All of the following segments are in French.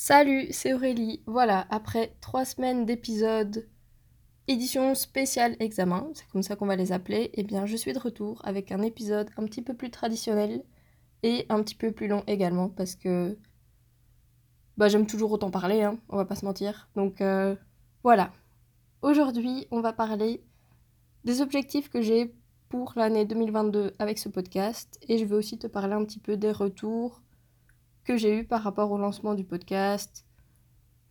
Salut, c'est Aurélie. Voilà, après trois semaines d'épisodes, édition spéciale examen, c'est comme ça qu'on va les appeler, eh bien je suis de retour avec un épisode un petit peu plus traditionnel et un petit peu plus long également parce que bah, j'aime toujours autant parler, hein, on va pas se mentir. Donc euh, voilà. Aujourd'hui, on va parler des objectifs que j'ai pour l'année 2022 avec ce podcast et je vais aussi te parler un petit peu des retours que j'ai eu par rapport au lancement du podcast,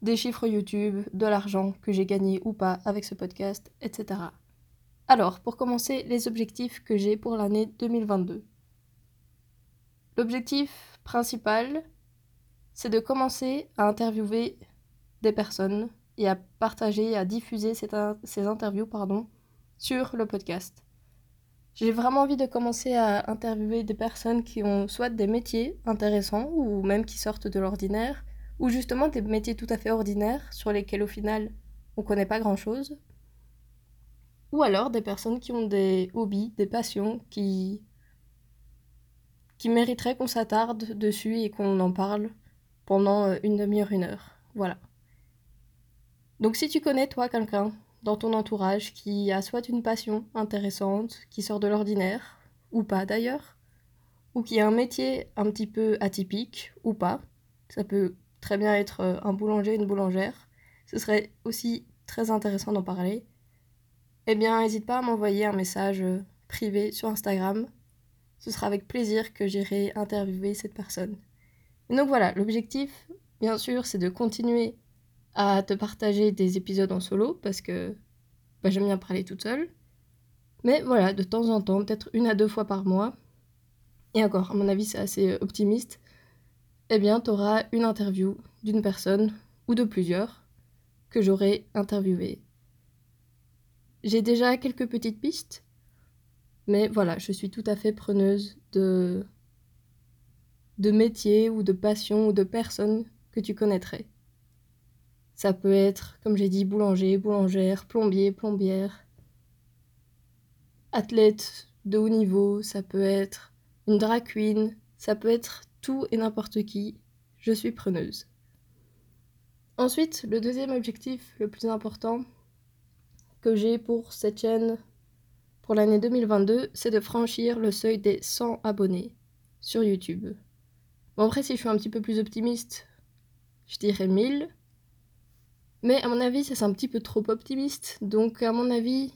des chiffres YouTube, de l'argent que j'ai gagné ou pas avec ce podcast, etc. Alors, pour commencer, les objectifs que j'ai pour l'année 2022. L'objectif principal, c'est de commencer à interviewer des personnes et à partager, à diffuser ces interviews pardon, sur le podcast. J'ai vraiment envie de commencer à interviewer des personnes qui ont soit des métiers intéressants ou même qui sortent de l'ordinaire, ou justement des métiers tout à fait ordinaires sur lesquels au final on connaît pas grand chose, ou alors des personnes qui ont des hobbies, des passions qui qui mériteraient qu'on s'attarde dessus et qu'on en parle pendant euh, une demi-heure, une heure. Voilà. Donc si tu connais toi quelqu'un dans ton entourage qui a soit une passion intéressante, qui sort de l'ordinaire, ou pas d'ailleurs, ou qui a un métier un petit peu atypique, ou pas. Ça peut très bien être euh, un boulanger, une boulangère. Ce serait aussi très intéressant d'en parler. Eh bien, n'hésite pas à m'envoyer un message euh, privé sur Instagram. Ce sera avec plaisir que j'irai interviewer cette personne. Et donc voilà, l'objectif, bien sûr, c'est de continuer à te partager des épisodes en solo parce que bah, j'aime bien parler toute seule. Mais voilà, de temps en temps, peut-être une à deux fois par mois, et encore, à mon avis, c'est assez euh, optimiste, eh bien, tu auras une interview d'une personne ou de plusieurs que j'aurai interviewé. J'ai déjà quelques petites pistes, mais voilà, je suis tout à fait preneuse de de métiers ou de passions ou de personnes que tu connaîtrais. Ça peut être, comme j'ai dit, boulanger, boulangère, plombier, plombière, athlète de haut niveau, ça peut être une drag ça peut être tout et n'importe qui. Je suis preneuse. Ensuite, le deuxième objectif le plus important que j'ai pour cette chaîne pour l'année 2022, c'est de franchir le seuil des 100 abonnés sur YouTube. Bon après si je suis un petit peu plus optimiste, je dirais 1000, mais à mon avis, c'est un petit peu trop optimiste. Donc, à mon avis,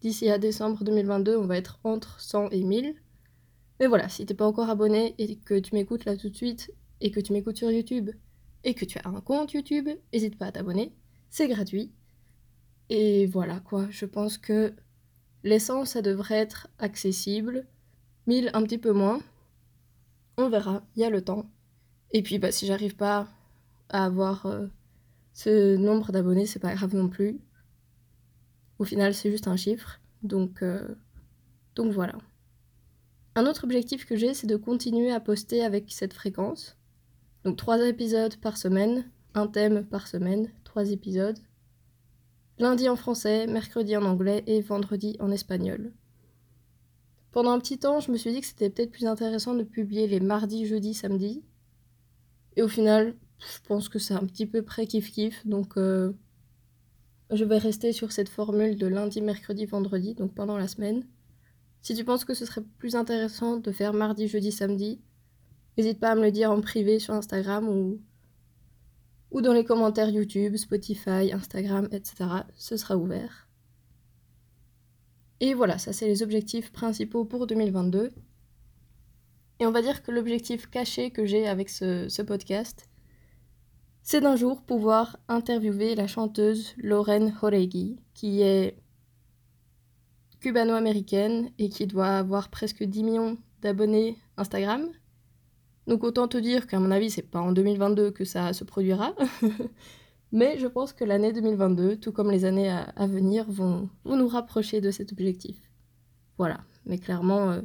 d'ici à décembre 2022, on va être entre 100 et 1000. Mais voilà, si t'es pas encore abonné et que tu m'écoutes là tout de suite, et que tu m'écoutes sur YouTube, et que tu as un compte YouTube, n'hésite pas à t'abonner. C'est gratuit. Et voilà quoi, je pense que l'essence, ça devrait être accessible. 1000 un petit peu moins. On verra, il y a le temps. Et puis, bah, si j'arrive pas à avoir. Euh, ce nombre d'abonnés, c'est pas grave non plus. Au final, c'est juste un chiffre. Donc, euh, donc voilà. Un autre objectif que j'ai, c'est de continuer à poster avec cette fréquence. Donc trois épisodes par semaine, un thème par semaine, trois épisodes. Lundi en français, mercredi en anglais et vendredi en espagnol. Pendant un petit temps, je me suis dit que c'était peut-être plus intéressant de publier les mardis, jeudis, samedis. Et au final, je pense que c'est un petit peu près kiff-kiff. Donc, euh, je vais rester sur cette formule de lundi, mercredi, vendredi, donc pendant la semaine. Si tu penses que ce serait plus intéressant de faire mardi, jeudi, samedi, n'hésite pas à me le dire en privé sur Instagram ou, ou dans les commentaires YouTube, Spotify, Instagram, etc. Ce sera ouvert. Et voilà, ça c'est les objectifs principaux pour 2022. Et on va dire que l'objectif caché que j'ai avec ce, ce podcast, c'est d'un jour pouvoir interviewer la chanteuse Lauren Joregi, qui est cubano-américaine et qui doit avoir presque 10 millions d'abonnés Instagram. Donc autant te dire qu'à mon avis, c'est pas en 2022 que ça se produira. Mais je pense que l'année 2022, tout comme les années à, venir, vont, nous rapprocher de cet objectif. Voilà. Mais clairement, euh,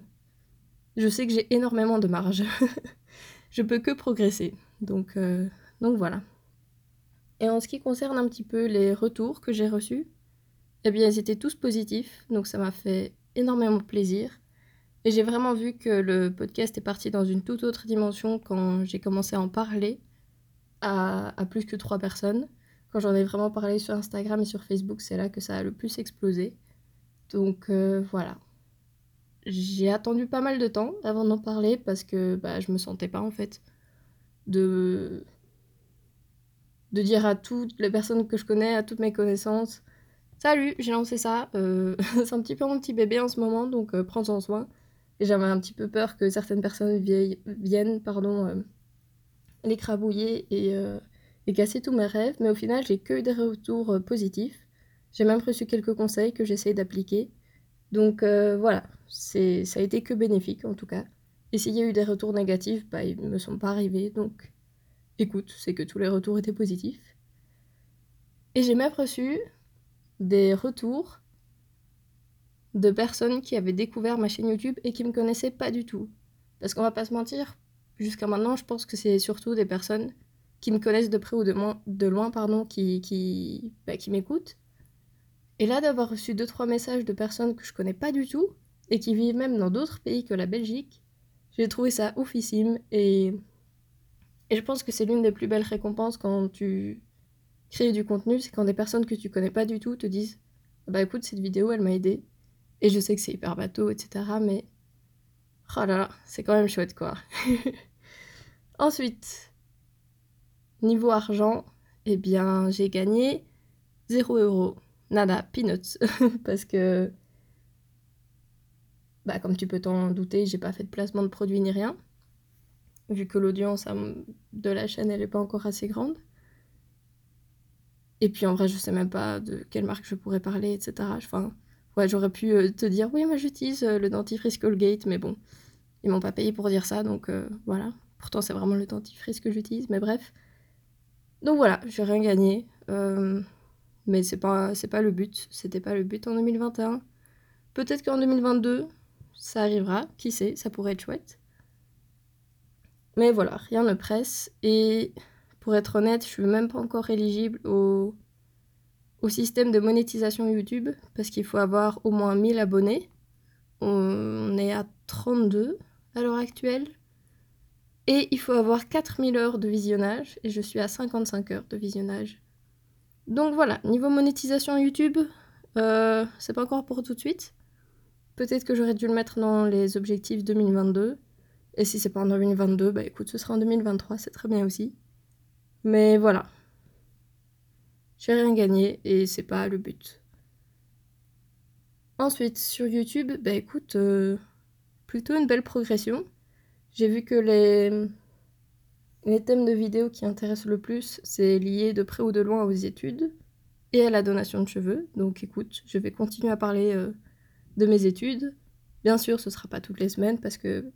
je sais que j'ai énormément de marge. je peux que progresser. Donc, euh, donc voilà. Et en ce qui concerne un petit peu les retours que j'ai reçus, eh bien ils étaient tous positifs, donc ça m'a fait énormément plaisir. Et j'ai vraiment vu que le podcast est parti dans une toute autre dimension quand j'ai commencé à en parler. à, plus que trois personnes. Quand j'en ai vraiment parlé sur Instagram et sur Facebook, c'est là que ça a le plus explosé. Donc euh, voilà. J'ai attendu pas mal de temps avant d'en parler parce que bah, je me sentais pas en fait de de dire à toutes les personnes que je connais, à toutes mes connaissances, salut, j'ai lancé ça, euh, c'est un petit peu mon petit bébé en ce moment, donc euh, prends-en soin. Et j'avais un petit peu peur que certaines personnes viennent pardon, euh, l'écrabouiller et, et, casser tous mes rêves, mais au final, j'ai que eu des retours positifs. J'ai même reçu quelques conseils que j'essaye d'appliquer. Donc voilà, c'est, ça a été que bénéfique en tout cas. Et s'il y a eu des retours négatifs, bah, ils ne me sont pas arrivés, donc écoute, c'est que tous les retours étaient positifs. Et j'ai même reçu des retours de personnes qui avaient découvert ma chaîne YouTube et qui me connaissaient pas du tout. Parce qu'on va pas se mentir, jusqu'à maintenant, je pense que c'est surtout des personnes qui me connaissent de près ou de, loin, pardon, qui, qui, bah, qui m'écoutent. Et là, d'avoir reçu deux trois messages de personnes que je connais pas du tout et qui vivent même dans d'autres pays que la Belgique, j'ai trouvé ça oufissime et et je pense que c'est l'une des plus belles récompenses quand tu crées du contenu, c'est quand des personnes que tu connais pas du tout te disent Bah écoute, cette vidéo, elle m'a aidé. Et je sais que c'est hyper bateau, etc. Mais. Oh là là, c'est quand même chouette, quoi. Ensuite, niveau argent, eh bien, j'ai gagné 0 euros. Nada, peanuts. Parce que. Bah, comme tu peux t'en douter, j'ai pas fait de placement de produit ni rien vu que l'audience de la chaîne elle est pas encore assez grande. Et puis en vrai, je sais même pas de quelle marque je pourrais parler, etc. Enfin, ouais, j'aurais pu euh, te dire oui, moi j'utilise euh, le dentifrice Colgate, mais bon, ils m'ont pas payé pour dire ça, donc euh, voilà. Pourtant, c'est vraiment le dentifrice que j'utilise, mais bref. Donc voilà, j'ai rien gagné. mais c'est pas, c'est pas le but. C'était pas le but en 2021. Peut-être qu'en 2022, ça arrivera. Qui sait, ça pourrait être chouette. Mais voilà, rien ne presse. Et pour être honnête, je suis même pas encore éligible au, système de monétisation YouTube parce qu'il faut avoir au moins 1000 abonnés. On est à 32 à l'heure actuelle. Et il faut avoir 4000 heures de visionnage et je suis à 55 heures de visionnage. Donc voilà, niveau monétisation YouTube, euh, c'est pas encore pour tout de suite. Peut-être que j'aurais dû le mettre dans les objectifs 2022. Et si c'est pas en 2022, bah écoute, ce sera en 2023, c'est très bien aussi. Mais voilà. J'ai rien gagné et c'est pas le but. Ensuite, sur YouTube, bah écoute, euh, plutôt une belle progression. J'ai vu que les, les thèmes de vidéos qui intéressent le plus, c'est lié de près ou de loin aux études et à la donation de cheveux. Donc écoute, je vais continuer à parler euh, de mes études. Bien sûr, ce sera pas toutes les semaines parce que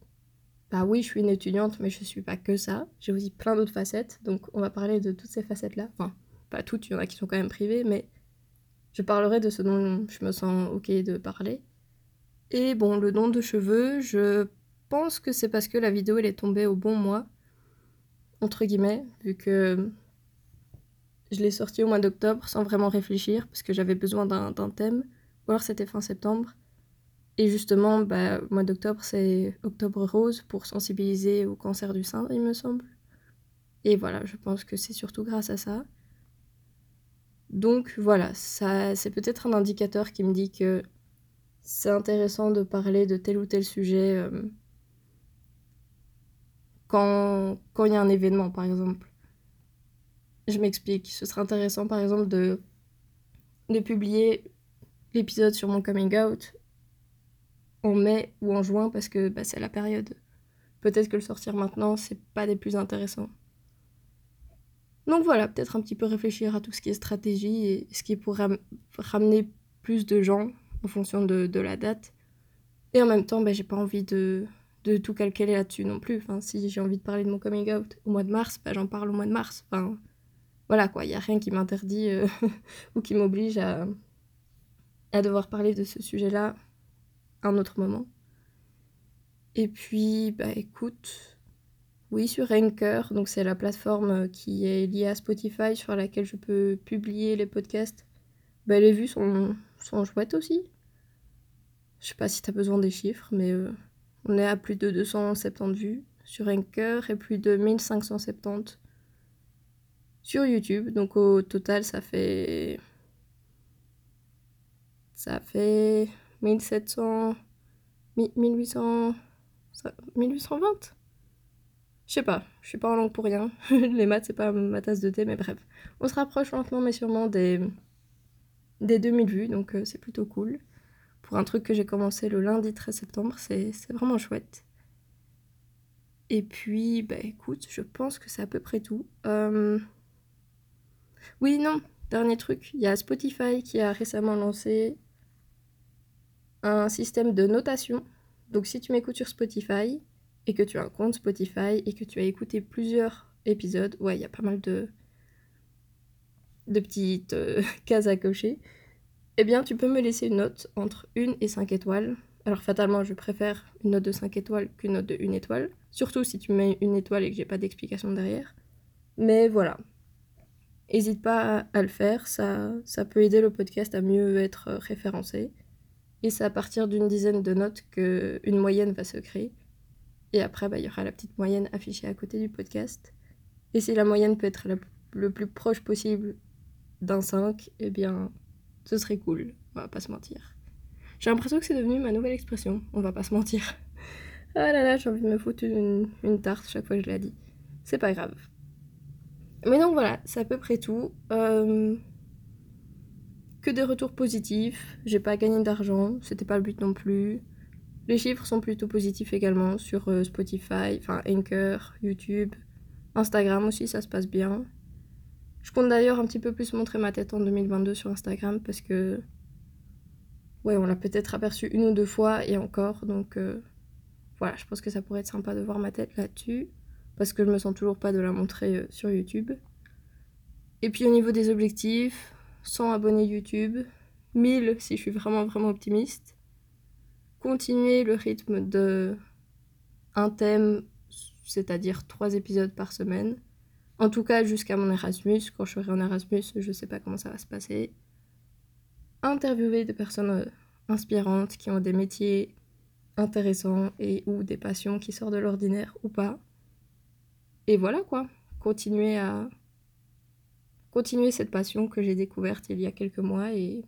bah oui, je suis une étudiante, mais je suis pas que ça. J'ai aussi plein d'autres facettes, donc on va parler de toutes ces facettes-là. Enfin, pas toutes, il y en a qui sont quand même privées, mais je parlerai de ce dont je me sens ok de parler. Et bon, le don de cheveux, je pense que c'est parce que la vidéo elle est tombée au bon mois, entre guillemets, vu que je l'ai sortie au mois d'octobre sans vraiment réfléchir, parce que j'avais besoin d'un thème, ou alors c'était fin septembre. Et justement, bah, mois d'octobre, c'est Octobre Rose pour sensibiliser au cancer du sein, il me semble. Et voilà, je pense que c'est surtout grâce à ça. Donc voilà, ça, c'est peut-être un indicateur qui me dit que c'est intéressant de parler de tel ou tel sujet euh, quand il y a un événement, par exemple. Je m'explique. Ce serait intéressant, par exemple, de publier l'épisode sur mon coming out en mai ou en juin parce que bah, c'est la période. Peut-être que le sortir maintenant, c'est pas des plus intéressants. Donc voilà, peut-être un petit peu réfléchir à tout ce qui est stratégie et ce qui pourrait ramener plus de gens en fonction de, la date. Et en même temps, bah, j'ai pas envie de, de tout calculer là-dessus non plus. Enfin, si j'ai envie de parler de mon coming out au mois de mars, bah, j'en parle au mois de mars. Enfin, voilà quoi, il a rien qui m'interdit euh, ou qui m'oblige à, à devoir parler de ce sujet-là un autre moment. Et puis, bah écoute, oui, sur Anchor, donc c'est la plateforme qui est liée à Spotify sur laquelle je peux publier les podcasts. Bah, les vues sont, sont chouettes aussi. Je sais pas si t'as besoin des chiffres, mais euh, on est à plus de 270 vues sur Anchor et plus de 1570 sur YouTube. Donc au total, ça fait. Ça fait 1700. 1800. 1820 Je sais pas, je suis pas en langue pour rien. Les maths, c'est pas ma tasse de thé, mais bref. On se rapproche lentement, mais sûrement des, des 2000 vues, donc euh, c'est plutôt cool. Pour un truc que j'ai commencé le lundi 13 septembre, c'est vraiment chouette. Et puis, bah écoute, je pense que c'est à peu près tout. Euh, oui, non, dernier truc, il y a Spotify qui a récemment lancé un système de notation. Donc si tu m'écoutes sur Spotify et que tu as un compte Spotify et que tu as écouté plusieurs épisodes, ouais, il y a pas mal de, de petites euh, cases à cocher, eh bien tu peux me laisser une note entre 1 et 5 étoiles. Alors fatalement, je préfère une note de 5 étoiles qu'une note de 1 étoile, surtout si tu mets une étoile et que j'ai pas d'explication derrière. Mais voilà, N'hésite pas à le faire, ça, ça peut aider le podcast à mieux être référencé. Et c'est à partir d'une dizaine de notes qu'une moyenne va se créer. Et après, bah, il y aura la petite moyenne affichée à côté du podcast. Et si la moyenne peut être le plus proche possible d'un 5, eh bien, ce serait cool. On va pas se mentir. J'ai l'impression que c'est devenu ma nouvelle expression. On va pas se mentir. Ah là là, j'ai envie de me foutre une, une tarte chaque fois que je l'ai dit. C'est pas grave. Mais donc voilà, c'est à peu près tout. Euh, que des retours positifs. J'ai pas gagné d'argent, c'était pas le but non plus. Les chiffres sont plutôt positifs également sur euh, Spotify, enfin Anchor, YouTube, Instagram aussi, ça se passe bien. Je compte d'ailleurs un petit peu plus montrer ma tête en 2022 sur Instagram parce que. Ouais, on l'a peut-être aperçu une ou deux fois et encore, donc euh, voilà, je pense que ça pourrait être sympa de voir ma tête là-dessus parce que je me sens toujours pas de la montrer euh, sur YouTube. Et puis au niveau des objectifs, 100 abonnés YouTube, 1000 si je suis vraiment vraiment optimiste. Continuer le rythme de un thème, c'est-à-dire 3 épisodes par semaine. En tout cas jusqu'à mon Erasmus. Quand je serai en Erasmus, je sais pas comment ça va se passer. Interviewer des personnes euh, inspirantes qui ont des métiers intéressants et ou des passions qui sortent de l'ordinaire ou pas et voilà quoi, continuer à continuer cette passion que j'ai découverte il y a quelques mois et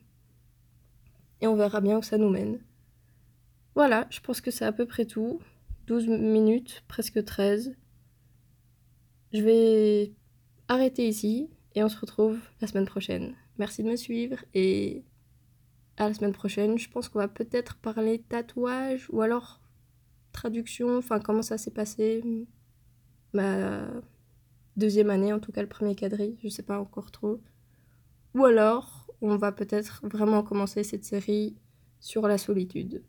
on verra bien où ça nous mène. Voilà, je pense que c'est à peu près tout. 12 minutes, presque 13. Je vais arrêter ici et on se retrouve la semaine prochaine. Merci de me suivre et à la semaine prochaine. Je pense qu'on va peut-être parler tatouage ou alors traduction, enfin comment ça s'est passé, deuxième année, en tout cas le premier quadri, je sais pas encore trop. Ou alors, on va peut-être vraiment commencer cette série sur la solitude.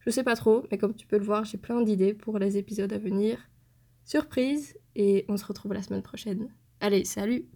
Je sais pas trop, mais comme tu peux le voir, j'ai plein d'idées pour les épisodes à venir. Surprise, et on se retrouve la semaine prochaine. Allez, salut